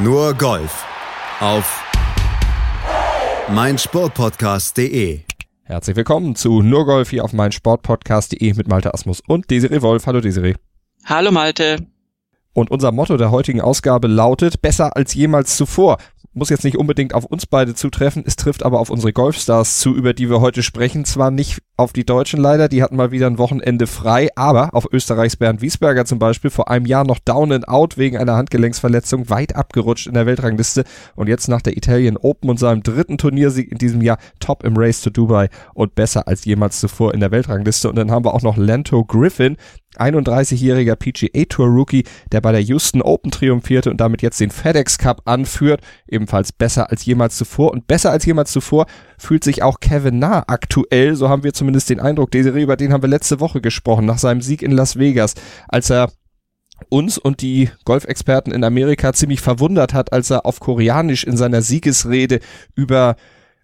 Nur Golf auf meinsportpodcast.de. Herzlich willkommen zu Nur Golf hier auf meinsportpodcast.de mit Malte Asmus und Desiree Wolf. Hallo Desiree. Hallo Malte. Und unser Motto der heutigen Ausgabe lautet besser als jemals zuvor muss jetzt nicht unbedingt auf uns beide zutreffen, es trifft aber auf unsere Golfstars zu, über die wir heute sprechen. Zwar nicht auf die Deutschen leider, die hatten mal wieder ein Wochenende frei, aber auf Österreichs Bernd Wiesberger zum Beispiel vor einem Jahr noch down and out wegen einer Handgelenksverletzung, weit abgerutscht in der Weltrangliste und jetzt nach der Italian Open und seinem dritten Turniersieg in diesem Jahr top im Race to Dubai und besser als jemals zuvor in der Weltrangliste. Und dann haben wir auch noch Lento Griffin, 31-jähriger PGA Tour Rookie, der bei der Houston Open triumphierte und damit jetzt den FedEx Cup anführt, ebenfalls besser als jemals zuvor und besser als jemals zuvor fühlt sich auch Kevin Na aktuell, so haben wir zumindest den Eindruck, Desiree, über den haben wir letzte Woche gesprochen, nach seinem Sieg in Las Vegas, als er uns und die Golfexperten in Amerika ziemlich verwundert hat, als er auf Koreanisch in seiner Siegesrede über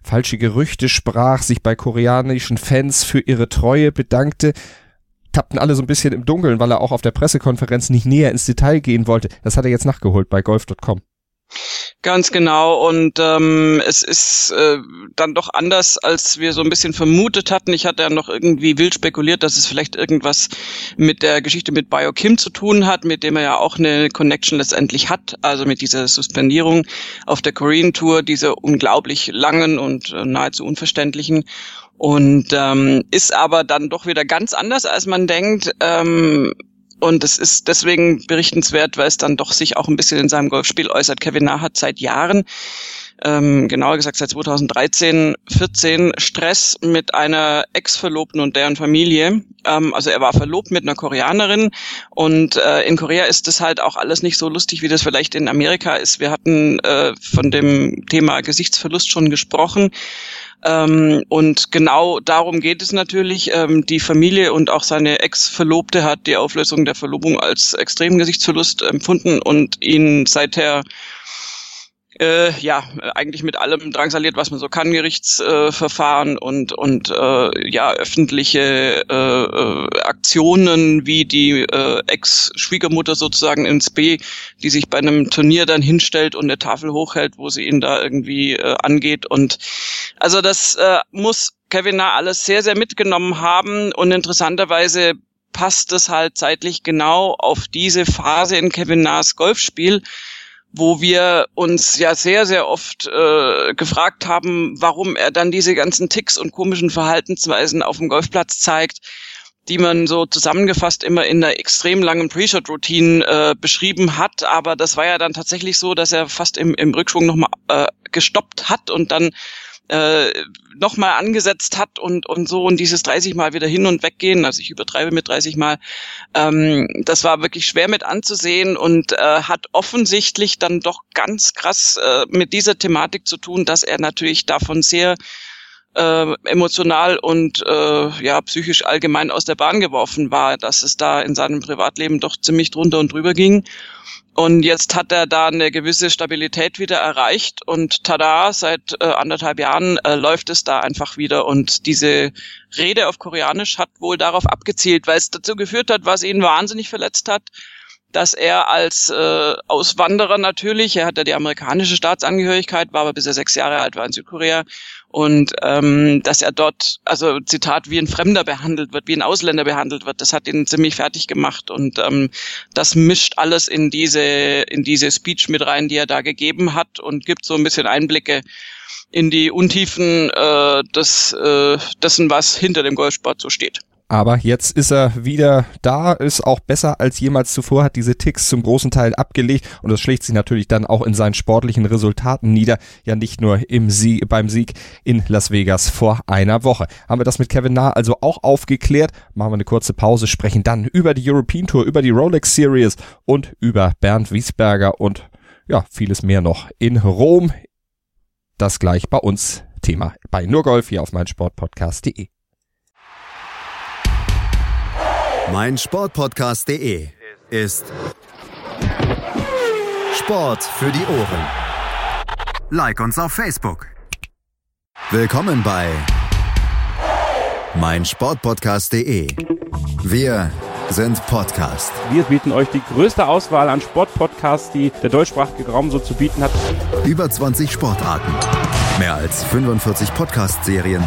falsche Gerüchte sprach, sich bei koreanischen Fans für ihre Treue bedankte tappten alle so ein bisschen im Dunkeln, weil er auch auf der Pressekonferenz nicht näher ins Detail gehen wollte. Das hat er jetzt nachgeholt bei golf.com. Ganz genau. Und ähm, es ist äh, dann doch anders, als wir so ein bisschen vermutet hatten. Ich hatte ja noch irgendwie wild spekuliert, dass es vielleicht irgendwas mit der Geschichte mit Biokim zu tun hat, mit dem er ja auch eine Connection letztendlich hat. Also mit dieser Suspendierung auf der Korean Tour, diese unglaublich langen und äh, nahezu unverständlichen und ähm, ist aber dann doch wieder ganz anders, als man denkt. Ähm, und es ist deswegen berichtenswert, weil es dann doch sich auch ein bisschen in seinem Golfspiel äußert. Kevin Na hat seit Jahren, ähm, genauer gesagt seit 2013, 14 Stress mit einer Ex-Verlobten und deren Familie. Ähm, also er war verlobt mit einer Koreanerin und äh, in Korea ist das halt auch alles nicht so lustig, wie das vielleicht in Amerika ist. Wir hatten äh, von dem Thema Gesichtsverlust schon gesprochen. Ähm, und genau darum geht es natürlich. Ähm, die Familie und auch seine Ex-Verlobte hat die Auflösung der Verlobung als extremen Gesichtsverlust empfunden und ihn seither äh, ja eigentlich mit allem drangsaliert, was man so kann, Gerichtsverfahren äh, und und äh, ja öffentliche äh, äh, Aktionen wie die äh, Ex-Schwiegermutter sozusagen ins B, die sich bei einem Turnier dann hinstellt und eine Tafel hochhält, wo sie ihn da irgendwie äh, angeht. Und also das äh, muss Kevin Na alles sehr sehr mitgenommen haben. Und interessanterweise passt es halt zeitlich genau auf diese Phase in Kevin Nas Golfspiel wo wir uns ja sehr, sehr oft äh, gefragt haben, warum er dann diese ganzen Ticks und komischen Verhaltensweisen auf dem Golfplatz zeigt, die man so zusammengefasst immer in einer extrem langen Pre-Shot-Routine äh, beschrieben hat. Aber das war ja dann tatsächlich so, dass er fast im, im Rückschwung nochmal äh, gestoppt hat und dann äh, nochmal angesetzt hat und, und so und dieses 30 Mal wieder hin und weggehen, also ich übertreibe mit 30 Mal, ähm, das war wirklich schwer mit anzusehen und äh, hat offensichtlich dann doch ganz krass äh, mit dieser Thematik zu tun, dass er natürlich davon sehr äh, emotional und äh, ja psychisch allgemein aus der Bahn geworfen war, dass es da in seinem Privatleben doch ziemlich drunter und drüber ging und jetzt hat er da eine gewisse Stabilität wieder erreicht und tada, seit äh, anderthalb Jahren äh, läuft es da einfach wieder. Und diese Rede auf Koreanisch hat wohl darauf abgezielt, weil es dazu geführt hat, was ihn wahnsinnig verletzt hat, dass er als äh, Auswanderer natürlich, er hat ja die amerikanische Staatsangehörigkeit, war aber bis er sechs Jahre alt war in Südkorea und ähm, dass er dort, also Zitat, wie ein Fremder behandelt wird, wie ein Ausländer behandelt wird, das hat ihn ziemlich fertig gemacht und ähm, das mischt alles in diese in diese Speech mit rein, die er da gegeben hat und gibt so ein bisschen Einblicke in die Untiefen äh, des, äh, dessen, was hinter dem Golfsport so steht. Aber jetzt ist er wieder da, ist auch besser als jemals zuvor, hat diese Ticks zum großen Teil abgelegt und das schlägt sich natürlich dann auch in seinen sportlichen Resultaten nieder. Ja, nicht nur im Sieg, beim Sieg in Las Vegas vor einer Woche. Haben wir das mit Kevin Nah also auch aufgeklärt. Machen wir eine kurze Pause, sprechen dann über die European Tour, über die Rolex Series und über Bernd Wiesberger und ja, vieles mehr noch in Rom. Das gleich bei uns Thema bei Nurgolf hier auf meinsportpodcast.de. mein Sportpodcast.de ist Sport für die Ohren. Like uns auf Facebook. Willkommen bei mein Sportpodcast.de. Wir sind Podcast. Wir bieten euch die größte Auswahl an Sportpodcasts, die der deutschsprachige Raum so zu bieten hat. Über 20 Sportarten. Mehr als 45 Podcast-Serien.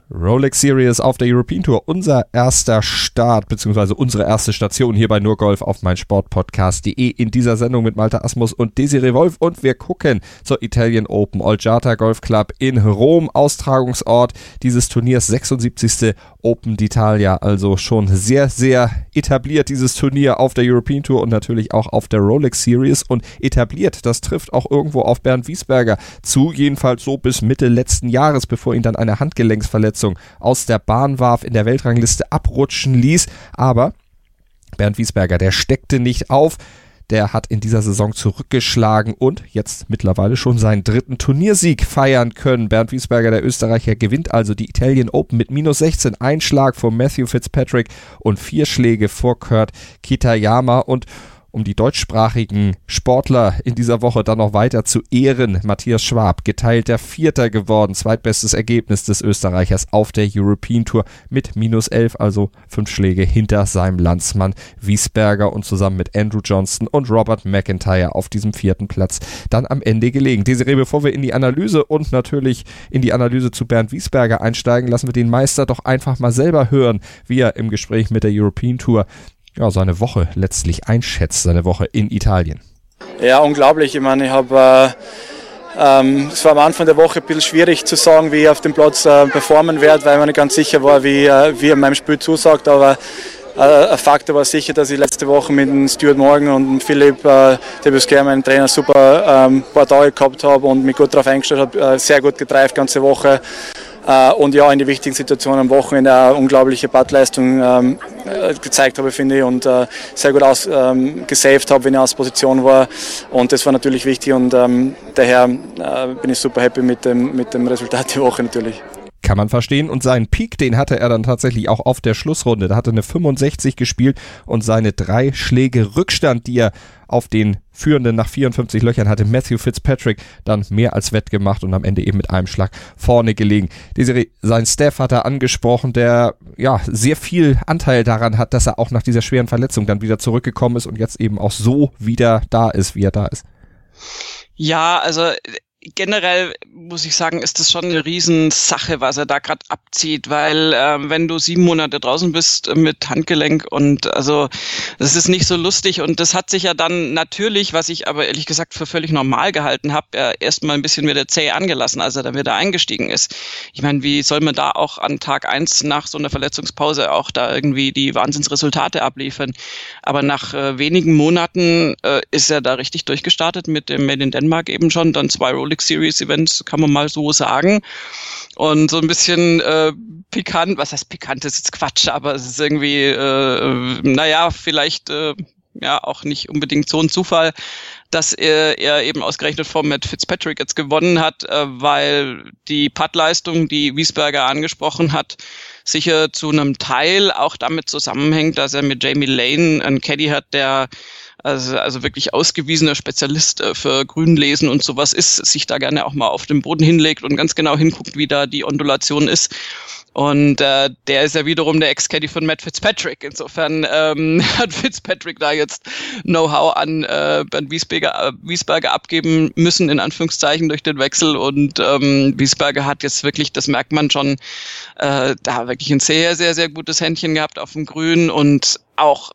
Rolex Series auf der European Tour, unser erster Start, beziehungsweise unsere erste Station hier bei Nurgolf auf mein Sportpodcast.de in dieser Sendung mit Malta Asmus und Desiree Wolf und wir gucken zur Italian Open Olgiata Golf Club in Rom, Austragungsort dieses Turniers, 76. Open d'Italia, also schon sehr, sehr etabliert dieses Turnier auf der European Tour und natürlich auch auf der Rolex Series. Und etabliert, das trifft auch irgendwo auf Bernd Wiesberger zu, jedenfalls so bis Mitte letzten Jahres, bevor ihn dann eine Handgelenksverletzung aus der Bahn warf, in der Weltrangliste abrutschen ließ, aber Bernd Wiesberger, der steckte nicht auf, der hat in dieser Saison zurückgeschlagen und jetzt mittlerweile schon seinen dritten Turniersieg feiern können. Bernd Wiesberger, der Österreicher, gewinnt also die Italian Open mit minus 16. Ein Schlag vor Matthew Fitzpatrick und vier Schläge vor Kurt Kitayama und um die deutschsprachigen Sportler in dieser Woche dann noch weiter zu ehren. Matthias Schwab, geteilter Vierter geworden, zweitbestes Ergebnis des Österreichers auf der European Tour mit minus elf, also fünf Schläge hinter seinem Landsmann Wiesberger und zusammen mit Andrew Johnston und Robert McIntyre auf diesem vierten Platz dann am Ende gelegen. Desiree, bevor wir in die Analyse und natürlich in die Analyse zu Bernd Wiesberger einsteigen, lassen wir den Meister doch einfach mal selber hören, wie er im Gespräch mit der European Tour ja, seine Woche letztlich einschätzt, seine Woche in Italien. Ja, unglaublich. Ich meine, ich habe äh, ähm, es war am Anfang der Woche ein bisschen schwierig zu sagen, wie ich auf dem Platz äh, performen werde, weil mir nicht ganz sicher war, wie, äh, wie er meinem Spiel zusagt. Aber äh, ein Faktor war sicher, dass ich letzte Woche mit dem Stuart Morgan und Philipp äh, Debusquer, meinem Trainer, super ähm, paar Tage gehabt habe und mich gut darauf eingestellt habe. Äh, sehr gut getreift ganze Woche. Äh, und ja, in die wichtigen Situationen am Wochenende eine unglaubliche Puttleistung ähm, äh, gezeigt habe, finde ich, und äh, sehr gut aus, ähm, gesaved habe, wenn ich aus Position war. Und das war natürlich wichtig und ähm, daher äh, bin ich super happy mit dem, mit dem Resultat der Woche natürlich. Kann man verstehen. Und seinen Peak, den hatte er dann tatsächlich auch auf der Schlussrunde. Da hatte eine 65 gespielt und seine drei Schläge Rückstand, die er auf den Führenden nach 54 Löchern hatte Matthew Fitzpatrick dann mehr als wettgemacht und am Ende eben mit einem Schlag vorne gelegen. Desiree, sein Staff hat er angesprochen, der ja sehr viel Anteil daran hat, dass er auch nach dieser schweren Verletzung dann wieder zurückgekommen ist und jetzt eben auch so wieder da ist, wie er da ist. Ja, also generell muss ich sagen, ist das schon eine Riesensache, was er da gerade abzieht, weil äh, wenn du sieben Monate draußen bist mit Handgelenk und also das ist nicht so lustig und das hat sich ja dann natürlich, was ich aber ehrlich gesagt für völlig normal gehalten habe, ja, erstmal ein bisschen wieder zäh angelassen, als er dann wieder eingestiegen ist. Ich meine, wie soll man da auch an Tag eins nach so einer Verletzungspause auch da irgendwie die Wahnsinnsresultate abliefern? Aber nach äh, wenigen Monaten äh, ist er da richtig durchgestartet mit dem Made in Denmark eben schon, dann zwei Roll Rolex Series Event, kann man mal so sagen. Und so ein bisschen äh, pikant, was heißt pikant, ist jetzt Quatsch, aber es ist irgendwie, äh, naja, vielleicht äh, ja auch nicht unbedingt so ein Zufall, dass er, er eben ausgerechnet vor Matt Fitzpatrick jetzt gewonnen hat, äh, weil die Puttleistung, die Wiesberger angesprochen hat, sicher zu einem Teil auch damit zusammenhängt, dass er mit Jamie Lane einen Caddy hat, der also, also wirklich ausgewiesener Spezialist äh, für Grünlesen und sowas ist, sich da gerne auch mal auf den Boden hinlegt und ganz genau hinguckt, wie da die Ondulation ist. Und äh, der ist ja wiederum der Ex-Caddy von Matt Fitzpatrick. Insofern ähm, hat Fitzpatrick da jetzt Know-how an äh, Bernd Wiesberger, äh, Wiesberger abgeben müssen, in Anführungszeichen, durch den Wechsel. Und ähm, Wiesberger hat jetzt wirklich, das merkt man schon, äh, da wirklich ein sehr, sehr, sehr gutes Händchen gehabt auf dem Grün und auch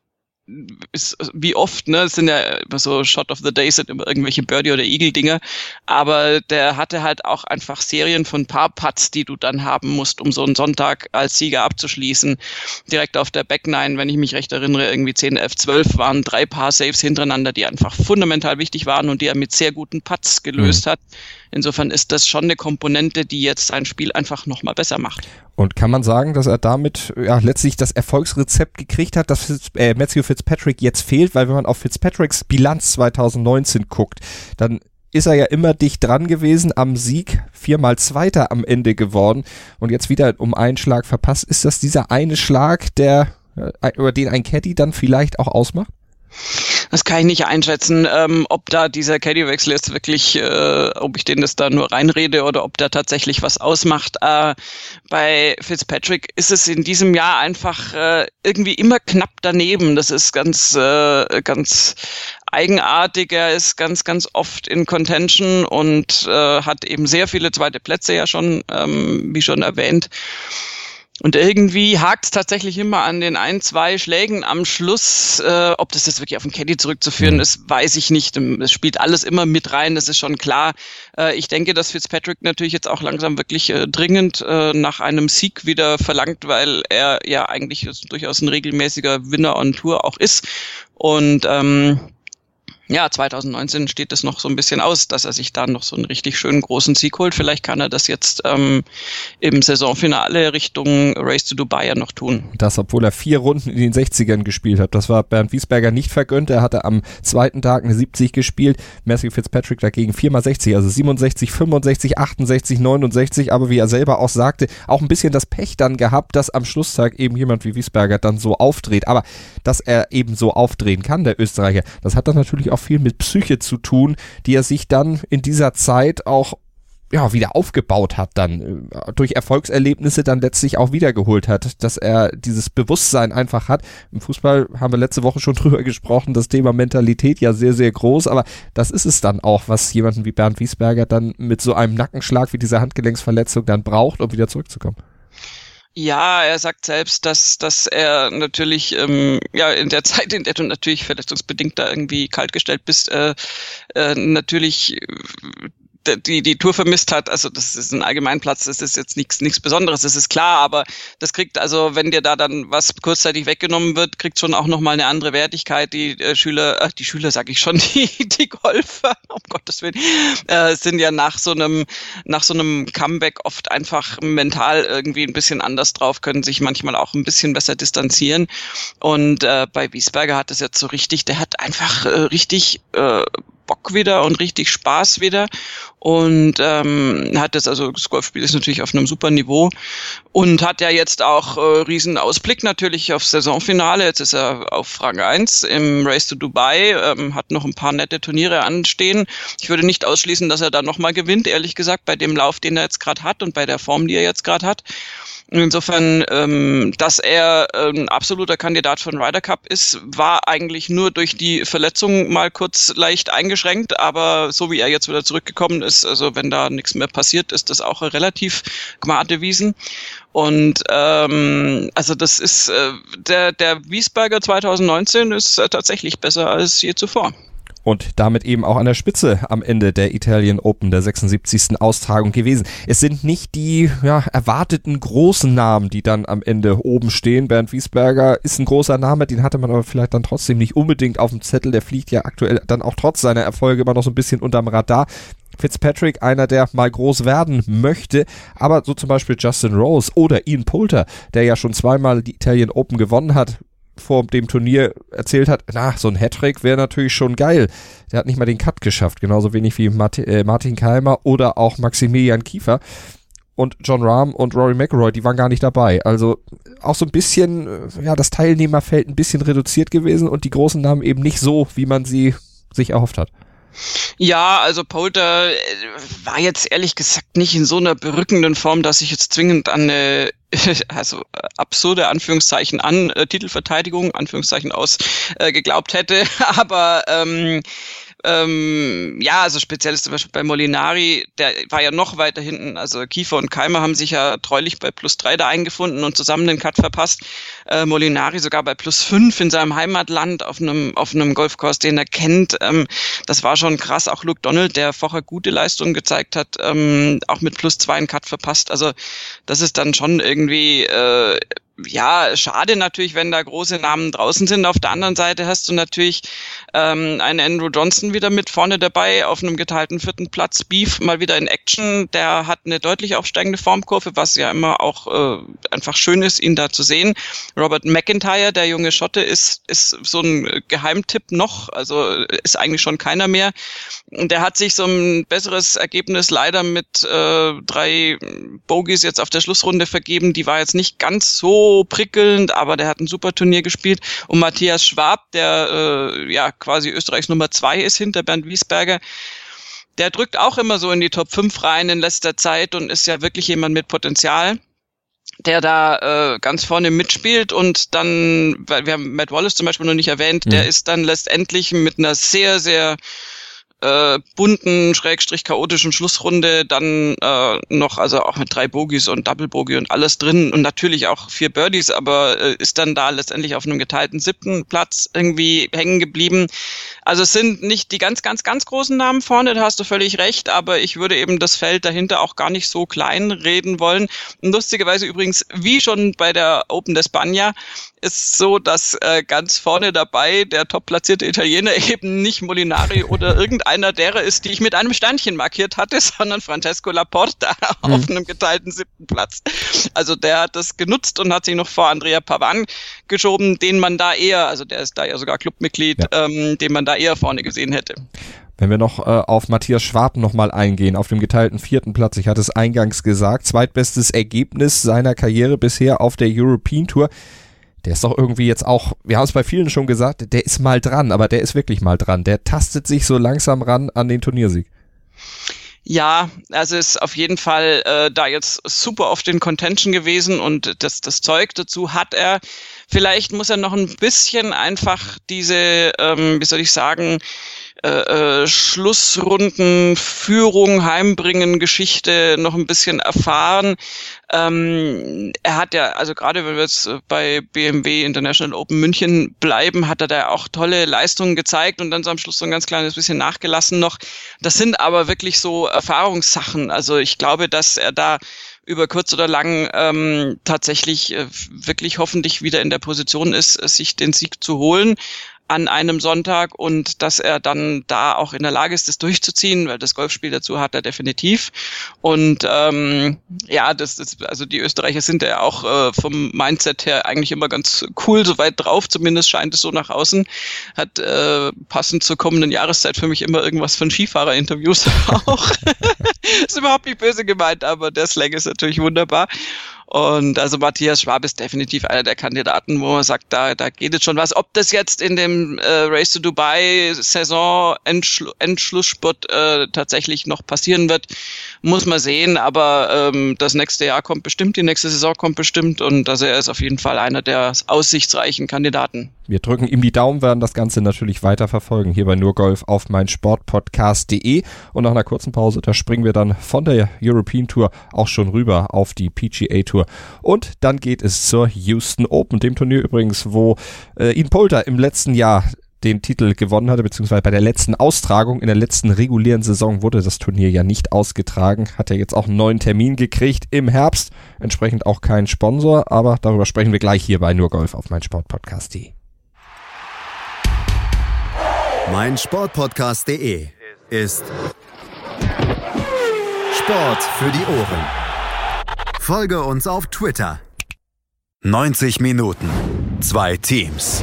ist wie oft, ne, es sind ja immer so Shot of the Day sind immer irgendwelche Birdie oder Eagle Dinge, aber der hatte halt auch einfach Serien von paar Putts, die du dann haben musst, um so einen Sonntag als Sieger abzuschließen. Direkt auf der Back Nine, wenn ich mich recht erinnere, irgendwie 10, 11, 12 waren drei Paar Saves hintereinander, die einfach fundamental wichtig waren und die er mit sehr guten Putts gelöst mhm. hat. Insofern ist das schon eine Komponente, die jetzt sein Spiel einfach nochmal besser macht. Und kann man sagen, dass er damit ja, letztlich das Erfolgsrezept gekriegt hat, dass Fitz, äh, Matthew Fitzpatrick jetzt fehlt? Weil wenn man auf Fitzpatricks Bilanz 2019 guckt, dann ist er ja immer dicht dran gewesen am Sieg, viermal Zweiter am Ende geworden und jetzt wieder um einen Schlag verpasst. Ist das dieser eine Schlag, der, äh, über den ein Caddy dann vielleicht auch ausmacht? Das kann ich nicht einschätzen, ähm, ob da dieser Caddy-Wechsel jetzt wirklich, äh, ob ich den das da nur reinrede oder ob da tatsächlich was ausmacht. Äh, bei Fitzpatrick ist es in diesem Jahr einfach äh, irgendwie immer knapp daneben. Das ist ganz, äh, ganz eigenartig. Er ist ganz, ganz oft in Contention und äh, hat eben sehr viele zweite Plätze ja schon, ähm, wie schon erwähnt. Und irgendwie hakt es tatsächlich immer an den ein, zwei Schlägen am Schluss. Äh, ob das jetzt wirklich auf den Caddy zurückzuführen mhm. ist, weiß ich nicht. Es spielt alles immer mit rein, das ist schon klar. Äh, ich denke, dass Fitzpatrick natürlich jetzt auch langsam wirklich äh, dringend äh, nach einem Sieg wieder verlangt, weil er ja eigentlich durchaus ein regelmäßiger Winner on Tour auch ist. Und ähm, ja, 2019 steht es noch so ein bisschen aus, dass er sich da noch so einen richtig schönen großen Sieg holt. Vielleicht kann er das jetzt ähm, im Saisonfinale Richtung Race to Dubai ja noch tun. Das, obwohl er vier Runden in den 60ern gespielt hat. Das war Bernd Wiesberger nicht vergönnt. Er hatte am zweiten Tag eine 70 gespielt. Matthew Fitzpatrick dagegen viermal 60, also 67, 65, 68, 69. Aber wie er selber auch sagte, auch ein bisschen das Pech dann gehabt, dass am Schlusstag eben jemand wie Wiesberger dann so aufdreht. Aber dass er eben so aufdrehen kann, der Österreicher, das hat dann natürlich auch auch viel mit Psyche zu tun, die er sich dann in dieser Zeit auch ja, wieder aufgebaut hat, dann äh, durch Erfolgserlebnisse dann letztlich auch wiedergeholt hat, dass er dieses Bewusstsein einfach hat. Im Fußball haben wir letzte Woche schon drüber gesprochen, das Thema Mentalität ja sehr, sehr groß, aber das ist es dann auch, was jemanden wie Bernd Wiesberger dann mit so einem Nackenschlag wie dieser Handgelenksverletzung dann braucht, um wieder zurückzukommen. Ja, er sagt selbst, dass, dass er natürlich ähm, ja in der Zeit, in der du natürlich verletzungsbedingt da irgendwie kaltgestellt bist, äh, äh, natürlich die, die Tour vermisst hat, also das ist ein Allgemeinplatz, das ist jetzt nichts nichts Besonderes, das ist klar, aber das kriegt also, wenn dir da dann was kurzzeitig weggenommen wird, kriegt schon auch nochmal eine andere Wertigkeit. Die äh, Schüler, äh, die Schüler sag ich schon, die, die Golfer, um Gottes Willen, äh, sind ja nach so einem, nach so einem Comeback oft einfach mental irgendwie ein bisschen anders drauf, können sich manchmal auch ein bisschen besser distanzieren. Und äh, bei Wiesberger hat es jetzt so richtig, der hat einfach äh, richtig äh, Bock wieder und richtig Spaß wieder und ähm, hat das also das Golfspiel ist natürlich auf einem super Niveau und hat ja jetzt auch äh, riesen Ausblick natürlich aufs Saisonfinale. Jetzt ist er auf Rang 1 im Race to Dubai, ähm, hat noch ein paar nette Turniere anstehen. Ich würde nicht ausschließen, dass er da nochmal gewinnt, ehrlich gesagt, bei dem Lauf, den er jetzt gerade hat und bei der Form, die er jetzt gerade hat. Insofern, ähm, dass er ein ähm, absoluter Kandidat für den Ryder Cup ist, war eigentlich nur durch die Verletzung mal kurz leicht eingeschränkt, aber so wie er jetzt wieder zurückgekommen ist, also wenn da nichts mehr passiert, ist das auch relativ gmade Wiesen. Und ähm, also das ist äh, der der Wiesberger 2019 ist äh, tatsächlich besser als je zuvor und damit eben auch an der Spitze am Ende der Italian Open der 76. Austragung gewesen. Es sind nicht die ja, erwarteten großen Namen, die dann am Ende oben stehen. Bernd Wiesberger ist ein großer Name, den hatte man aber vielleicht dann trotzdem nicht unbedingt auf dem Zettel. Der fliegt ja aktuell dann auch trotz seiner Erfolge immer noch so ein bisschen unterm Radar. Fitzpatrick einer, der mal groß werden möchte, aber so zum Beispiel Justin Rose oder Ian Poulter, der ja schon zweimal die Italian Open gewonnen hat, vor dem Turnier erzählt hat, na, so ein Hattrick wäre natürlich schon geil. Der hat nicht mal den Cut geschafft, genauso wenig wie Martin, äh, Martin Keimer oder auch Maximilian Kiefer. Und John Rahm und Rory McIlroy, die waren gar nicht dabei. Also auch so ein bisschen, äh, ja, das Teilnehmerfeld ein bisschen reduziert gewesen und die großen Namen eben nicht so, wie man sie sich erhofft hat. Ja, also Polter äh, war jetzt ehrlich gesagt nicht in so einer berückenden Form, dass ich jetzt zwingend an eine also äh, absurde Anführungszeichen an äh, Titelverteidigung Anführungszeichen aus äh, geglaubt hätte, aber ähm, ähm, ja, also speziell ist zum Beispiel bei Molinari, der war ja noch weiter hinten. Also Kiefer und Keimer haben sich ja treulich bei plus drei da eingefunden und zusammen den Cut verpasst. Äh, Molinari sogar bei plus fünf in seinem Heimatland auf einem, auf einem Golfkurs, den er kennt. Ähm, das war schon krass. Auch Luke Donald, der vorher gute Leistungen gezeigt hat, ähm, auch mit plus zwei einen Cut verpasst. Also das ist dann schon irgendwie äh, ja, schade natürlich, wenn da große Namen draußen sind. Auf der anderen Seite hast du natürlich ähm, einen Andrew Johnson wieder mit vorne dabei auf einem geteilten vierten Platz. Beef mal wieder in Action. Der hat eine deutlich aufsteigende Formkurve, was ja immer auch äh, einfach schön ist, ihn da zu sehen. Robert McIntyre, der junge Schotte, ist, ist so ein Geheimtipp noch. Also ist eigentlich schon keiner mehr. Und der hat sich so ein besseres Ergebnis leider mit äh, drei Bogies jetzt auf der Schlussrunde vergeben. Die war jetzt nicht ganz so so prickelnd, aber der hat ein super Turnier gespielt. Und Matthias Schwab, der äh, ja quasi Österreichs Nummer zwei ist hinter Bernd Wiesberger, der drückt auch immer so in die Top 5 rein in letzter Zeit und ist ja wirklich jemand mit Potenzial der da äh, ganz vorne mitspielt und dann, weil wir haben Matt Wallace zum Beispiel noch nicht erwähnt, mhm. der ist dann letztendlich mit einer sehr, sehr äh, bunten, schrägstrich chaotischen Schlussrunde dann äh, noch, also auch mit drei Bogies und Double Bogie und alles drin und natürlich auch vier Birdies, aber äh, ist dann da letztendlich auf einem geteilten siebten Platz irgendwie hängen geblieben. Also es sind nicht die ganz, ganz, ganz großen Namen vorne, da hast du völlig recht, aber ich würde eben das Feld dahinter auch gar nicht so klein reden wollen. Und lustigerweise übrigens, wie schon bei der Open de Spagna, ist so, dass äh, ganz vorne dabei der top platzierte Italiener eben nicht Molinari oder irgendeiner derer ist, die ich mit einem Sternchen markiert hatte, sondern Francesco Laporta mhm. auf einem geteilten siebten Platz. Also der hat das genutzt und hat sich noch vor Andrea Pavan geschoben, den man da eher, also der ist da ja sogar Clubmitglied, ja. ähm, den man da eher vorne gesehen hätte. Wenn wir noch äh, auf Matthias Schwab nochmal eingehen, auf dem geteilten vierten Platz, ich hatte es eingangs gesagt, zweitbestes Ergebnis seiner Karriere bisher auf der European Tour der ist doch irgendwie jetzt auch, wir haben es bei vielen schon gesagt, der ist mal dran, aber der ist wirklich mal dran. Der tastet sich so langsam ran an den Turniersieg. Ja, also ist auf jeden Fall äh, da jetzt super auf den Contention gewesen und das, das Zeug dazu hat er. Vielleicht muss er noch ein bisschen einfach diese, ähm, wie soll ich sagen, äh, äh, Schlussrunden, Führung, Heimbringen, Geschichte noch ein bisschen erfahren. Ähm, er hat ja, also gerade wenn wir jetzt bei BMW International Open München bleiben, hat er da auch tolle Leistungen gezeigt und dann so am Schluss so ein ganz kleines bisschen nachgelassen noch. Das sind aber wirklich so Erfahrungssachen. Also ich glaube, dass er da über kurz oder lang ähm, tatsächlich äh, wirklich hoffentlich wieder in der Position ist, sich den Sieg zu holen an einem Sonntag und dass er dann da auch in der Lage ist, das durchzuziehen, weil das Golfspiel dazu hat er definitiv. Und ähm, ja, das ist, also die Österreicher sind ja auch äh, vom Mindset her eigentlich immer ganz cool soweit drauf, zumindest scheint es so nach außen. Hat äh, passend zur kommenden Jahreszeit für mich immer irgendwas von Skifahrer-Interviews auch. ist überhaupt nicht böse gemeint, aber der Slang ist natürlich wunderbar. Und also Matthias Schwab ist definitiv einer der Kandidaten, wo man sagt, da, da geht es schon was. Ob das jetzt in dem äh, Race to Dubai Saison Endschlu Endschlussspurt äh, tatsächlich noch passieren wird, muss man sehen. Aber ähm, das nächste Jahr kommt bestimmt, die nächste Saison kommt bestimmt und also er ist auf jeden Fall einer der aussichtsreichen Kandidaten. Wir drücken ihm die Daumen, werden das Ganze natürlich weiter verfolgen hier bei Nurgolf auf meinsportpodcast.de und nach einer kurzen Pause, da springen wir dann von der European Tour auch schon rüber auf die PGA Tour und dann geht es zur Houston Open, dem Turnier übrigens, wo äh, Ian Polter im letzten Jahr den Titel gewonnen hatte, beziehungsweise bei der letzten Austragung in der letzten regulären Saison wurde das Turnier ja nicht ausgetragen, hat er jetzt auch einen neuen Termin gekriegt im Herbst, entsprechend auch kein Sponsor, aber darüber sprechen wir gleich hier bei Nurgolf auf meinsportpodcast.de mein Sportpodcast.de ist Sport für die Ohren. Folge uns auf Twitter. 90 Minuten, zwei Teams,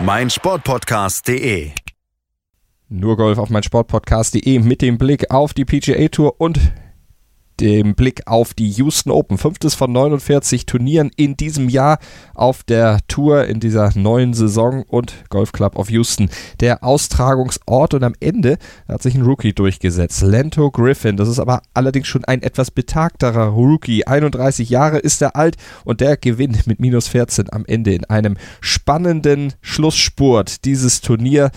meinsportpodcast.de. Nur Golf auf meinsportpodcast.de mit dem Blick auf die PGA Tour und dem Blick auf die Houston Open. Fünftes von 49 Turnieren in diesem Jahr auf der Tour in dieser neuen Saison und Golf Club of Houston. Der Austragungsort und am Ende hat sich ein Rookie durchgesetzt. Lento Griffin. Das ist aber allerdings schon ein etwas betagterer Rookie. 31 Jahre ist er alt und der gewinnt mit minus 14 am Ende in einem spannenden Schlussspurt. Dieses Turnier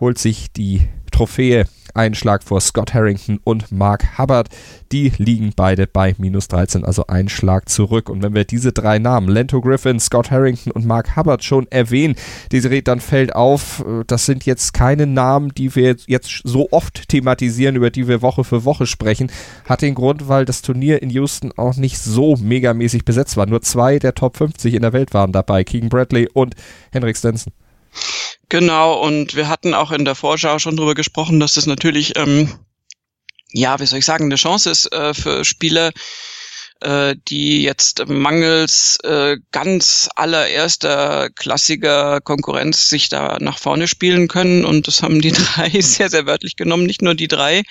holt sich die Trophäe ein Schlag vor Scott Harrington und Mark Hubbard. Die liegen beide bei minus 13, also ein Schlag zurück. Und wenn wir diese drei Namen, Lento Griffin, Scott Harrington und Mark Hubbard schon erwähnen, Desiree, dann fällt auf, das sind jetzt keine Namen, die wir jetzt so oft thematisieren, über die wir Woche für Woche sprechen. Hat den Grund, weil das Turnier in Houston auch nicht so megamäßig besetzt war. Nur zwei der Top 50 in der Welt waren dabei, Keegan Bradley und Henrik Stenson. Genau, und wir hatten auch in der Vorschau schon drüber gesprochen, dass das natürlich, ähm, ja, wie soll ich sagen, eine Chance ist äh, für Spieler, äh, die jetzt mangels äh, ganz allererster klassiger Konkurrenz sich da nach vorne spielen können. Und das haben die drei sehr, sehr wörtlich genommen, nicht nur die drei.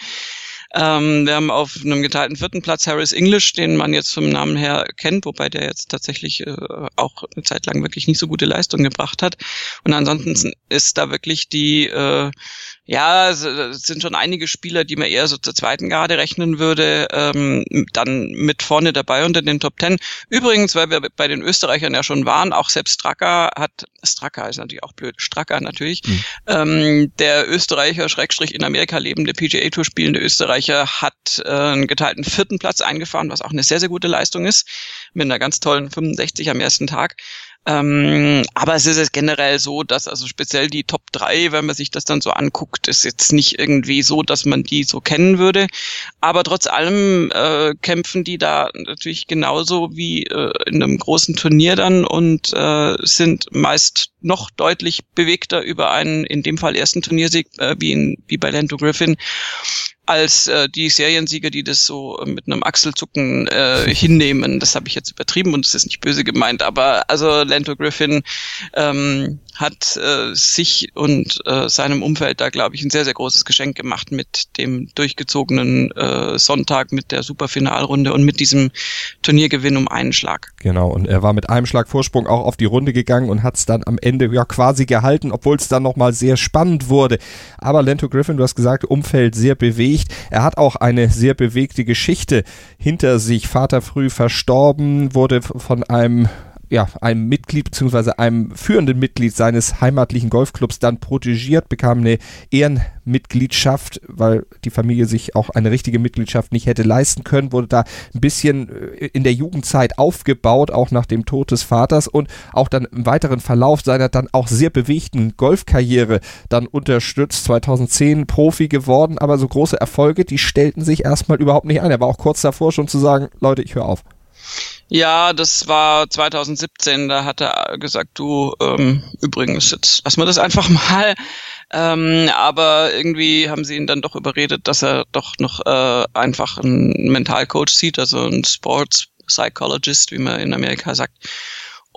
Ähm, wir haben auf einem geteilten vierten Platz Harris English, den man jetzt vom Namen her kennt, wobei der jetzt tatsächlich äh, auch eine Zeit lang wirklich nicht so gute Leistung gebracht hat. Und ansonsten ist da wirklich die äh, ja, es sind schon einige Spieler, die man eher so zur zweiten Garde rechnen würde, ähm, dann mit vorne dabei unter den Top Ten. Übrigens, weil wir bei den Österreichern ja schon waren, auch selbst Stracker hat, Stracker ist natürlich auch blöd, Stracker natürlich, mhm. ähm, der Österreicher, Schrägstrich in Amerika lebende PGA Tour spielende Österreicher hat äh, einen geteilten vierten Platz eingefahren, was auch eine sehr, sehr gute Leistung ist, mit einer ganz tollen 65 am ersten Tag. Ähm, aber es ist jetzt generell so, dass also speziell die Top 3, wenn man sich das dann so anguckt, ist jetzt nicht irgendwie so, dass man die so kennen würde. Aber trotz allem äh, kämpfen die da natürlich genauso wie äh, in einem großen Turnier dann und äh, sind meist noch deutlich bewegter über einen, in dem Fall ersten Turniersieg, äh, wie, in, wie bei Lento Griffin als äh, die Seriensieger, die das so äh, mit einem Achselzucken äh, hinnehmen. Das habe ich jetzt übertrieben und das ist nicht böse gemeint, aber also Lento Griffin ähm, hat äh, sich und äh, seinem Umfeld da, glaube ich, ein sehr, sehr großes Geschenk gemacht mit dem durchgezogenen äh, Sonntag, mit der Superfinalrunde und mit diesem Turniergewinn um einen Schlag. Genau, und er war mit einem Schlag Vorsprung auch auf die Runde gegangen und hat es dann am Ende ja quasi gehalten, obwohl es dann nochmal sehr spannend wurde. Aber Lento Griffin, du hast gesagt, Umfeld sehr bewegt. Er hat auch eine sehr bewegte Geschichte hinter sich. Vater früh verstorben, wurde von einem ja, einem Mitglied bzw. einem führenden Mitglied seines heimatlichen Golfclubs dann protegiert, bekam eine Ehrenmitgliedschaft, weil die Familie sich auch eine richtige Mitgliedschaft nicht hätte leisten können, wurde da ein bisschen äh, in der Jugendzeit aufgebaut, auch nach dem Tod des Vaters und auch dann im weiteren Verlauf seiner dann auch sehr bewegten Golfkarriere dann unterstützt, 2010 Profi geworden, aber so große Erfolge, die stellten sich erstmal überhaupt nicht ein. Er war auch kurz davor schon zu sagen, Leute, ich höre auf. Ja, das war 2017. Da hat er gesagt, du, ähm, übrigens, jetzt lass mal das einfach mal. Ähm, aber irgendwie haben sie ihn dann doch überredet, dass er doch noch äh, einfach einen Mentalcoach sieht, also ein Sports Psychologist, wie man in Amerika sagt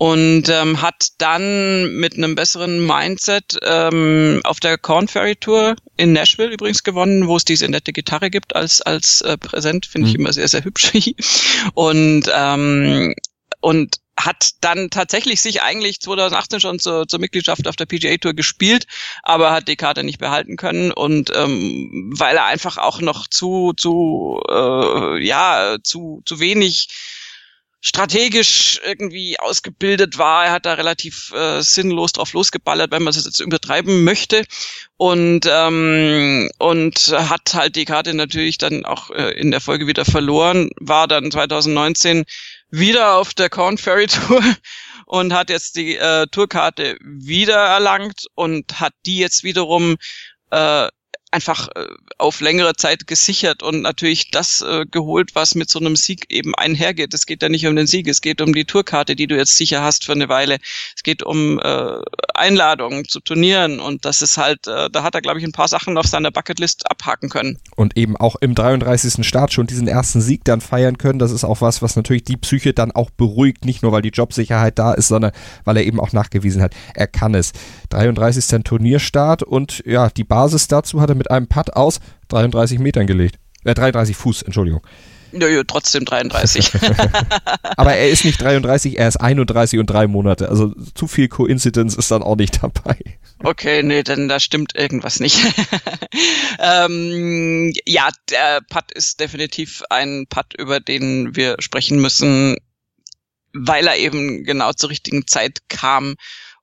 und ähm, hat dann mit einem besseren Mindset ähm, auf der Corn Ferry Tour in Nashville übrigens gewonnen, wo es diese nette Gitarre gibt als als äh, Präsent, finde mhm. ich immer sehr sehr hübsch. Und ähm, und hat dann tatsächlich sich eigentlich 2018 schon zur, zur Mitgliedschaft auf der PGA Tour gespielt, aber hat die Karte nicht behalten können. Und ähm, weil er einfach auch noch zu zu äh, ja zu zu wenig strategisch irgendwie ausgebildet war. Er hat da relativ äh, sinnlos drauf losgeballert, wenn man es jetzt übertreiben möchte. Und, ähm, und hat halt die Karte natürlich dann auch äh, in der Folge wieder verloren, war dann 2019 wieder auf der Corn Ferry Tour und hat jetzt die äh, Tourkarte wieder erlangt und hat die jetzt wiederum äh, einfach äh, auf längere Zeit gesichert und natürlich das äh, geholt, was mit so einem Sieg eben einhergeht. Es geht ja nicht um den Sieg, es geht um die Tourkarte, die du jetzt sicher hast für eine Weile. Es geht um äh, Einladungen zu Turnieren und das ist halt, äh, da hat er, glaube ich, ein paar Sachen auf seiner Bucketlist abhaken können. Und eben auch im 33. Start schon diesen ersten Sieg dann feiern können. Das ist auch was, was natürlich die Psyche dann auch beruhigt, nicht nur weil die Jobsicherheit da ist, sondern weil er eben auch nachgewiesen hat, er kann es. 33. Turnierstart und ja, die Basis dazu hat er mit einem Putt aus 33 Metern gelegt. Äh, 33 Fuß, Entschuldigung. Nö, trotzdem 33. Aber er ist nicht 33, er ist 31 und drei Monate. Also zu viel Coincidence ist dann auch nicht dabei. Okay, nee, denn da stimmt irgendwas nicht. ähm, ja, der Putt ist definitiv ein Putt, über den wir sprechen müssen, weil er eben genau zur richtigen Zeit kam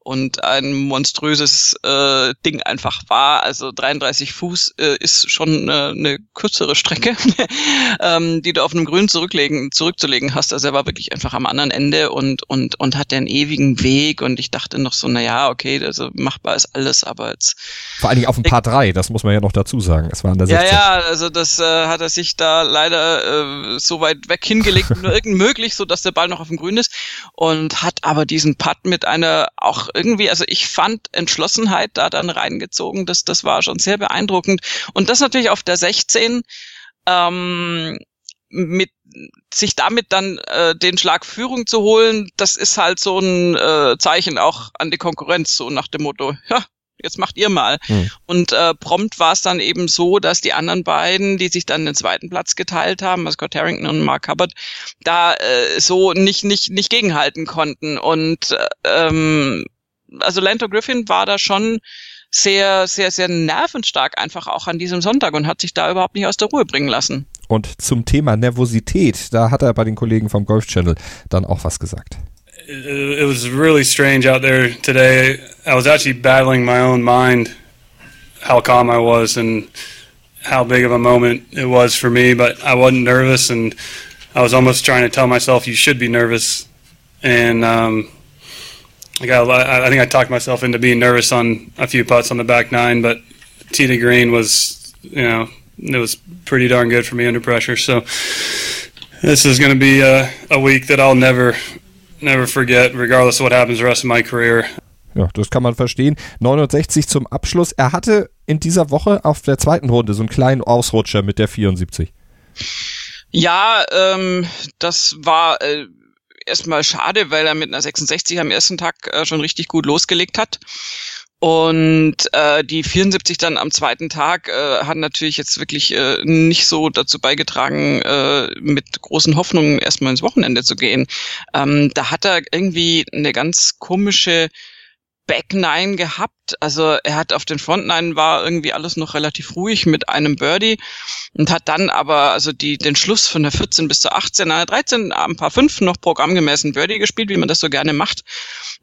und ein monströses äh, Ding einfach war. Also 33 Fuß äh, ist schon äh, eine kürzere Strecke, ähm, die du auf einem Grün zurücklegen, zurückzulegen hast. Also er war wirklich einfach am anderen Ende und und und hat einen ewigen Weg und ich dachte noch so, na ja, okay, also machbar ist alles, aber jetzt vor allen Dingen auf dem Paar 3, das muss man ja noch dazu sagen. Es waren da 16. Ja, ja, also das äh, hat er sich da leider äh, so weit weg hingelegt, nur irgend möglich, so dass der Ball noch auf dem Grün ist und hat aber diesen Putt mit einer auch irgendwie, also ich fand Entschlossenheit da dann reingezogen, das, das war schon sehr beeindruckend. Und das natürlich auf der 16, ähm, mit sich damit dann äh, den Schlag Führung zu holen, das ist halt so ein äh, Zeichen auch an die Konkurrenz, so nach dem Motto, ja, jetzt macht ihr mal. Hm. Und äh, prompt war es dann eben so, dass die anderen beiden, die sich dann den zweiten Platz geteilt haben, also Scott Harrington und Mark Hubbard, da äh, so nicht nicht nicht gegenhalten konnten. Und äh, ähm, also Lento Griffin war da schon sehr, sehr, sehr nervenstark einfach auch an diesem Sonntag und hat sich da überhaupt nicht aus der Ruhe bringen lassen. Und zum Thema Nervosität, da hat er bei den Kollegen vom Golf Channel dann auch was gesagt. It, it was really strange out there today. I was actually battling my own mind how calm I was and how big of a moment it was for me, but I wasn't nervous and I was almost trying to tell myself you should be nervous. And um, I got. I think I talked myself into being nervous on a few putts on the back nine, but tee to green was, you know, it was pretty darn good for me under pressure. So this is going to be a, a week that I'll never, never forget, regardless of what happens the rest of my career. Ja, das kann man verstehen. 69 zum Abschluss. Er hatte in dieser Woche auf der zweiten Runde so einen kleinen Ausrutscher mit der 74. Ja, ähm, das war äh, erstmal schade, weil er mit einer 66 am ersten Tag äh, schon richtig gut losgelegt hat. Und äh, die 74 dann am zweiten Tag äh, hat natürlich jetzt wirklich äh, nicht so dazu beigetragen, äh, mit großen Hoffnungen erstmal ins Wochenende zu gehen. Ähm, da hat er irgendwie eine ganz komische Back Nine gehabt. Also er hat auf den Front Nine war irgendwie alles noch relativ ruhig mit einem Birdie und hat dann aber also die den Schluss von der 14 bis zur 18, na 13 ein paar fünf noch programmgemäßen Birdie gespielt, wie man das so gerne macht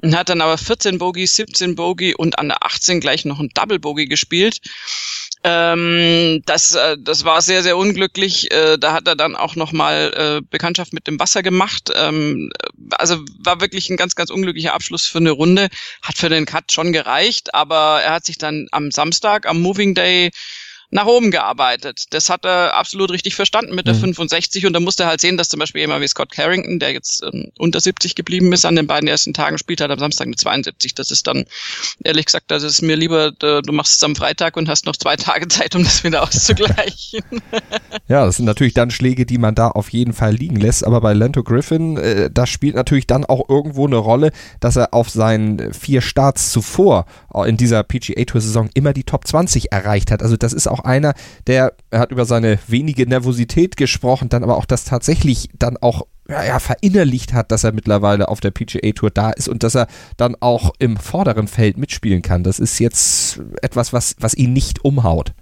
und hat dann aber 14 Bogey, 17 Bogey und an der 18 gleich noch ein Double Bogey gespielt. Ähm, das, äh, das war sehr, sehr unglücklich. Äh, da hat er dann auch nochmal äh, Bekanntschaft mit dem Wasser gemacht. Ähm, also war wirklich ein ganz, ganz unglücklicher Abschluss für eine Runde. Hat für den Cut schon gereicht, aber er hat sich dann am Samstag, am Moving Day, nach oben gearbeitet. Das hat er absolut richtig verstanden mit der mhm. 65 und da musste er halt sehen, dass zum Beispiel jemand wie Scott Carrington, der jetzt ähm, unter 70 geblieben ist an den beiden ersten Tagen, spielt halt am Samstag eine 72. Das ist dann, ehrlich gesagt, das ist mir lieber, du machst es am Freitag und hast noch zwei Tage Zeit, um das wieder auszugleichen. ja, das sind natürlich dann Schläge, die man da auf jeden Fall liegen lässt, aber bei Lento Griffin, äh, das spielt natürlich dann auch irgendwo eine Rolle, dass er auf seinen vier Starts zuvor äh, in dieser PGA Tour Saison immer die Top 20 erreicht hat. Also das ist auch einer, der, er hat über seine wenige Nervosität gesprochen, dann aber auch das tatsächlich dann auch ja, ja, verinnerlicht hat, dass er mittlerweile auf der PGA Tour da ist und dass er dann auch im vorderen Feld mitspielen kann. Das ist jetzt etwas, was, was ihn nicht umhaut.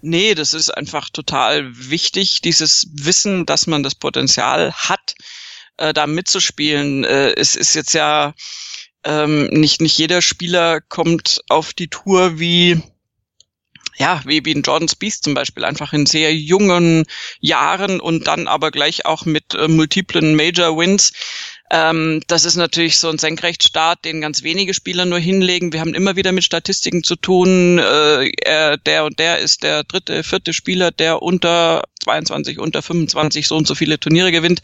Nee, das ist einfach total wichtig, dieses Wissen, dass man das Potenzial hat, äh, da mitzuspielen. Äh, es ist jetzt ja ähm, nicht, nicht jeder Spieler kommt auf die Tour wie ja, wie, wie ein Jordan Spieth zum Beispiel, einfach in sehr jungen Jahren und dann aber gleich auch mit äh, multiplen Major Wins. Ähm, das ist natürlich so ein Senkrechtstart, den ganz wenige Spieler nur hinlegen. Wir haben immer wieder mit Statistiken zu tun. Äh, er, der und der ist der dritte, vierte Spieler, der unter 22, unter 25 so und so viele Turniere gewinnt.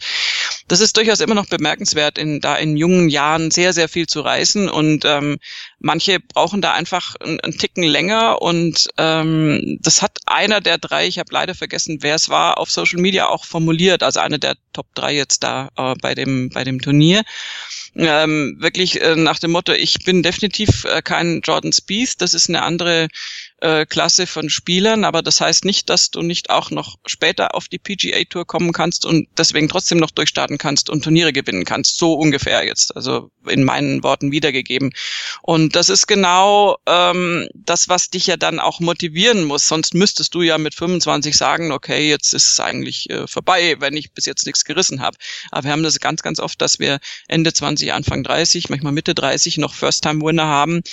Das ist durchaus immer noch bemerkenswert, in, da in jungen Jahren sehr, sehr viel zu reißen. Und ähm, manche brauchen da einfach einen, Ticken länger. Und ähm, das hat einer der drei, ich habe leider vergessen, wer es war, auf Social Media auch formuliert, also einer der Top drei jetzt da äh, bei dem bei dem Turnier. Ähm, wirklich äh, nach dem Motto, ich bin definitiv äh, kein Jordan Spieth, das ist eine andere äh, Klasse von Spielern, aber das heißt nicht, dass du nicht auch noch später auf die PGA Tour kommen kannst und deswegen trotzdem noch durchstarten kannst und Turniere gewinnen kannst. So ungefähr jetzt, also in meinen Worten wiedergegeben. Und das ist genau ähm, das, was dich ja dann auch motivieren muss. Sonst müsstest du ja mit 25 sagen, okay, jetzt ist es eigentlich äh, vorbei, wenn ich bis jetzt nichts gerissen habe. Aber wir haben das ganz, ganz oft, dass wir Ende 20, Anfang 30, manchmal Mitte 30 noch First-Time-Winner haben,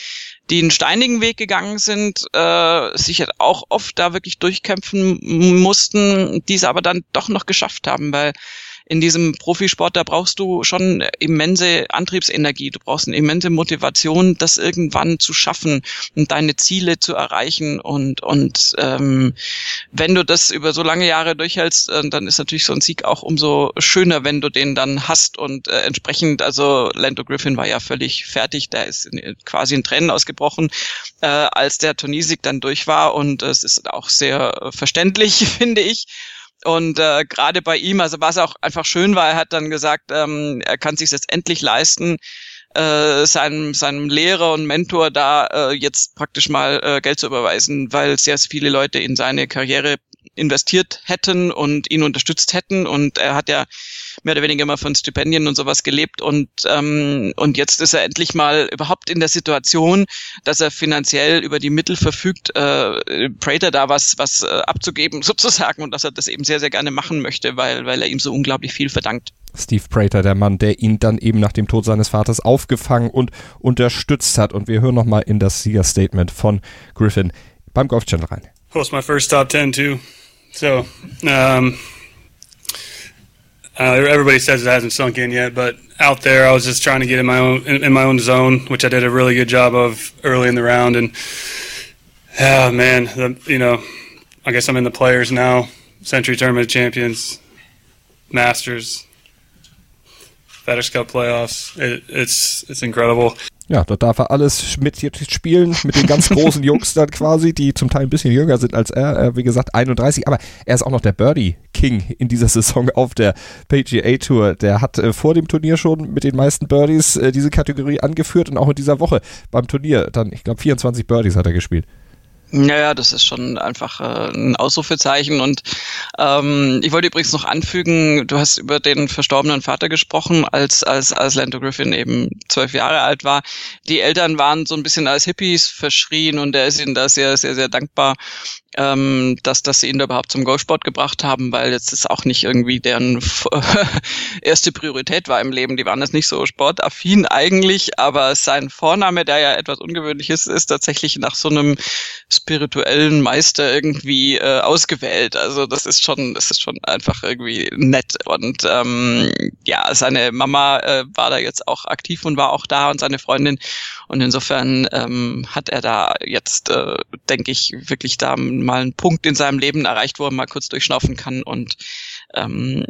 die einen steinigen Weg gegangen sind, äh, sich halt auch oft da wirklich durchkämpfen mussten, diese aber dann doch noch geschafft haben, weil in diesem Profisport, da brauchst du schon immense Antriebsenergie, du brauchst eine immense Motivation, das irgendwann zu schaffen und deine Ziele zu erreichen. Und, und ähm, wenn du das über so lange Jahre durchhältst, äh, dann ist natürlich so ein Sieg auch umso schöner, wenn du den dann hast. Und äh, entsprechend, also Lando Griffin war ja völlig fertig, der ist in, quasi in Tränen ausgebrochen, äh, als der Turniersieg dann durch war. Und es ist auch sehr verständlich, finde ich. Und äh, gerade bei ihm, also was auch einfach schön war, er hat dann gesagt, ähm, er kann sich jetzt endlich leisten, äh, seinem, seinem Lehrer und Mentor da äh, jetzt praktisch mal äh, Geld zu überweisen, weil sehr viele Leute in seine Karriere investiert hätten und ihn unterstützt hätten. Und er hat ja mehr oder weniger immer von Stipendien und sowas gelebt und ähm, und jetzt ist er endlich mal überhaupt in der Situation, dass er finanziell über die Mittel verfügt, äh, Prater da was was äh, abzugeben sozusagen und dass er das eben sehr sehr gerne machen möchte, weil weil er ihm so unglaublich viel verdankt. Steve Prater, der Mann, der ihn dann eben nach dem Tod seines Vaters aufgefangen und unterstützt hat. Und wir hören nochmal in das Siegerstatement von Griffin beim Golf Channel rein. Was my first top 10 too. So, um, Uh, everybody says it hasn't sunk in yet, but out there, I was just trying to get in my own in, in, my own zone, which I did a really good job of early in the round. And yeah, man, the, you know, I guess I'm in the players now, Century Tournament champions, Masters, FedEx Cup playoffs. It, it's it's incredible. Ja, dort darf er alles mit spielen, mit den ganz großen Jungs dann quasi, die zum Teil ein bisschen jünger sind als er, äh, wie gesagt 31, aber er ist auch noch der Birdie King in dieser Saison auf der PGA Tour. Der hat äh, vor dem Turnier schon mit den meisten Birdies äh, diese Kategorie angeführt und auch in dieser Woche beim Turnier dann, ich glaube 24 Birdies hat er gespielt. Naja, das ist schon einfach äh, ein Ausrufezeichen. Und ähm, ich wollte übrigens noch anfügen, du hast über den verstorbenen Vater gesprochen, als, als, als Lando Griffin eben zwölf Jahre alt war. Die Eltern waren so ein bisschen als Hippies verschrien und er ist ihnen da sehr, sehr, sehr dankbar, ähm, dass, dass sie ihn da überhaupt zum Golfsport gebracht haben, weil jetzt ist auch nicht irgendwie deren erste Priorität war im Leben. Die waren jetzt nicht so sportaffin eigentlich, aber sein Vorname, der ja etwas ungewöhnlich ist, ist tatsächlich nach so einem spirituellen Meister irgendwie äh, ausgewählt. Also das ist schon, das ist schon einfach irgendwie nett. Und ähm, ja, seine Mama äh, war da jetzt auch aktiv und war auch da und seine Freundin. Und insofern ähm, hat er da jetzt, äh, denke ich, wirklich da mal einen Punkt in seinem Leben erreicht, wo er mal kurz durchschnaufen kann und ähm,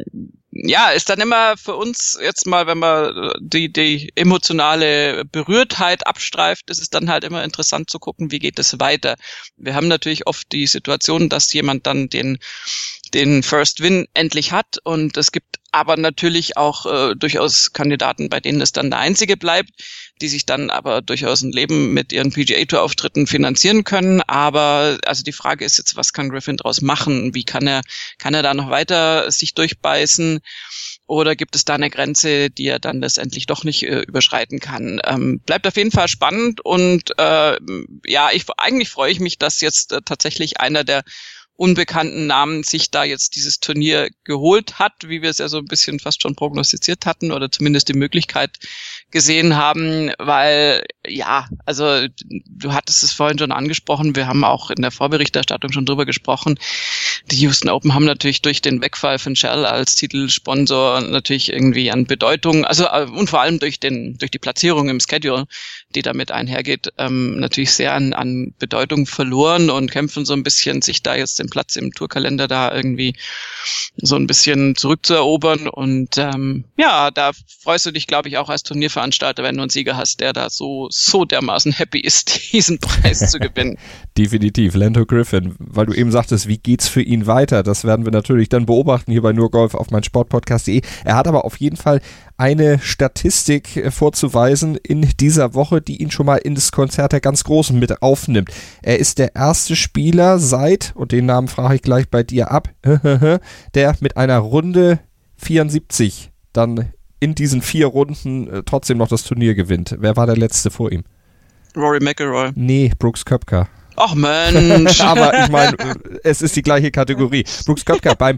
ja, ist dann immer für uns jetzt mal, wenn man die, die emotionale Berührtheit abstreift, ist es dann halt immer interessant zu gucken, wie geht es weiter. Wir haben natürlich oft die Situation, dass jemand dann den, den First Win endlich hat und es gibt aber natürlich auch äh, durchaus Kandidaten, bei denen es dann der einzige bleibt die sich dann aber durchaus ein Leben mit ihren PGA Tour Auftritten finanzieren können. Aber also die Frage ist jetzt, was kann Griffin daraus machen? Wie kann er, kann er da noch weiter sich durchbeißen? Oder gibt es da eine Grenze, die er dann letztendlich doch nicht äh, überschreiten kann? Ähm, bleibt auf jeden Fall spannend und äh, ja, ich eigentlich freue ich mich, dass jetzt äh, tatsächlich einer der unbekannten Namen sich da jetzt dieses Turnier geholt hat, wie wir es ja so ein bisschen fast schon prognostiziert hatten oder zumindest die Möglichkeit gesehen haben, weil ja, also du hattest es vorhin schon angesprochen, wir haben auch in der Vorberichterstattung schon drüber gesprochen. Die Houston Open haben natürlich durch den Wegfall von Shell als Titelsponsor natürlich irgendwie an Bedeutung, also äh, und vor allem durch den durch die Platzierung im Schedule, die damit einhergeht, ähm, natürlich sehr an, an Bedeutung verloren und kämpfen so ein bisschen sich da jetzt den Platz im Tourkalender da irgendwie so ein bisschen zurückzuerobern und ähm, ja, da freust du dich, glaube ich, auch als Turnierveranstalter Veranstalter, wenn du einen Sieger hast, der da so, so dermaßen happy ist, diesen Preis zu gewinnen. Definitiv, Lando Griffin, weil du eben sagtest, wie geht's für ihn weiter? Das werden wir natürlich dann beobachten hier bei Nurgolf auf mein Sportpodcast.de. Er hat aber auf jeden Fall eine Statistik äh, vorzuweisen in dieser Woche, die ihn schon mal ins Konzert der ganz Großen mit aufnimmt. Er ist der erste Spieler seit, und den Namen frage ich gleich bei dir ab, der mit einer Runde 74 dann in diesen vier Runden äh, trotzdem noch das Turnier gewinnt. Wer war der letzte vor ihm? Rory McIlroy. Nee, Brooks Köpker. Ach Mensch. Aber ich meine, es ist die gleiche Kategorie. Brooks Köpker beim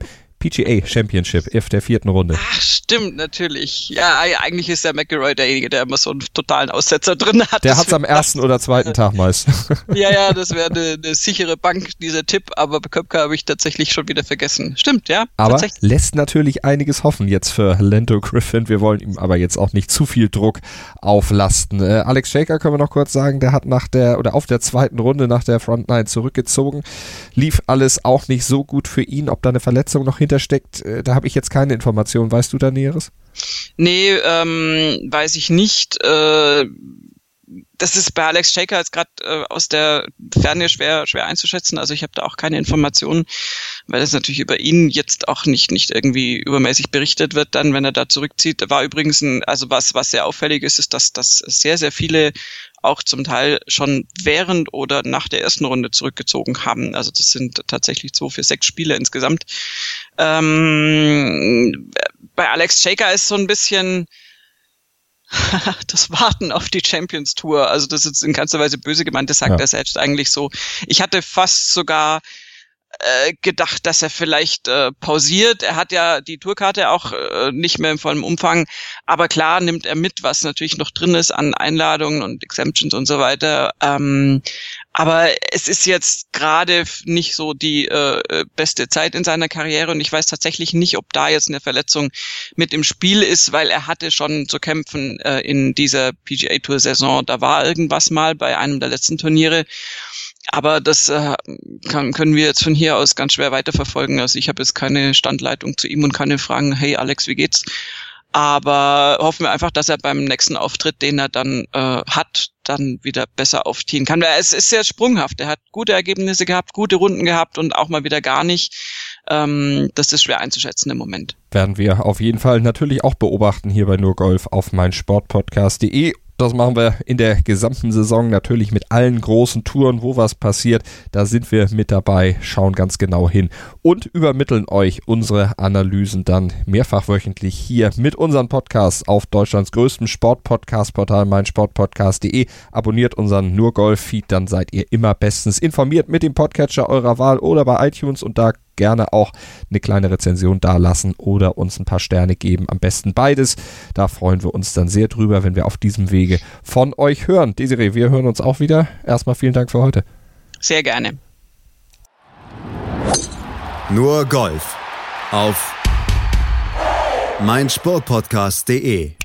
PGA Championship auf der vierten Runde. Ach, stimmt, natürlich. Ja, eigentlich ist der McElroy derjenige, der immer so einen totalen Aussetzer drin hat. Der hat's am ersten oder zweiten Tag meist. ja, ja, das wäre eine, eine, sichere Bank, dieser Tipp, aber Köpker habe ich tatsächlich schon wieder vergessen. Stimmt, ja. Aber lässt natürlich einiges hoffen jetzt für Lento Griffin. Wir wollen ihm aber jetzt auch nicht zu viel Druck auflasten. Äh, Alex Shaker können wir noch kurz sagen, der hat nach der oder auf der zweiten Runde nach der Frontline zurückgezogen. Lief alles auch nicht so gut für ihn, ob da eine Verletzung noch hinter steckt, äh, da habe ich jetzt keine Information. Weißt du da Näheres? Nee, ähm, weiß ich nicht. Äh, das ist bei Alex Shaker jetzt gerade äh, aus der Ferne schwer schwer einzuschätzen. Also ich habe da auch keine Informationen, weil es natürlich über ihn jetzt auch nicht nicht irgendwie übermäßig berichtet wird. Dann, wenn er da zurückzieht, war übrigens ein, also was was sehr auffällig ist, ist, dass dass sehr sehr viele auch zum Teil schon während oder nach der ersten Runde zurückgezogen haben. Also das sind tatsächlich zwei für sechs Spiele insgesamt. Ähm, bei Alex Shaker ist so ein bisschen das Warten auf die Champions Tour. Also das ist in keinster Weise böse gemeint, das sagt ja. er selbst eigentlich so. Ich hatte fast sogar äh, gedacht, dass er vielleicht äh, pausiert. Er hat ja die Tourkarte auch äh, nicht mehr im vollen Umfang, aber klar nimmt er mit, was natürlich noch drin ist an Einladungen und Exemptions und so weiter. Ähm, aber es ist jetzt gerade nicht so die äh, äh, beste Zeit in seiner Karriere und ich weiß tatsächlich nicht, ob da jetzt eine Verletzung mit im Spiel ist, weil er hatte schon zu kämpfen äh, in dieser PGA Tour Saison. Da war irgendwas mal bei einem der letzten Turniere aber das äh, kann, können wir jetzt von hier aus ganz schwer weiterverfolgen. Also ich habe jetzt keine Standleitung zu ihm und keine Fragen, hey Alex, wie geht's? Aber hoffen wir einfach, dass er beim nächsten Auftritt, den er dann äh, hat, dann wieder besser aufziehen kann. Es ist sehr sprunghaft. Er hat gute Ergebnisse gehabt, gute Runden gehabt und auch mal wieder gar nicht. Ähm, das ist schwer einzuschätzen im Moment. Werden wir auf jeden Fall natürlich auch beobachten hier bei Nur Golf auf meinsportpodcast.de das machen wir in der gesamten Saison natürlich mit allen großen Touren, wo was passiert. Da sind wir mit dabei, schauen ganz genau hin und übermitteln euch unsere Analysen dann mehrfach wöchentlich hier mit unseren Podcasts auf Deutschlands größtem Sportpodcast-Portal meinsportpodcast.de. Abonniert unseren Nur Golf Feed, dann seid ihr immer bestens informiert mit dem Podcatcher eurer Wahl oder bei iTunes und da gerne auch eine kleine Rezension dalassen oder uns ein paar Sterne geben. Am besten beides. Da freuen wir uns dann sehr drüber, wenn wir auf diesem Wege von euch hören. Desiree, wir hören uns auch wieder. Erstmal vielen Dank für heute. Sehr gerne. Nur Golf auf meinsportpodcast.de.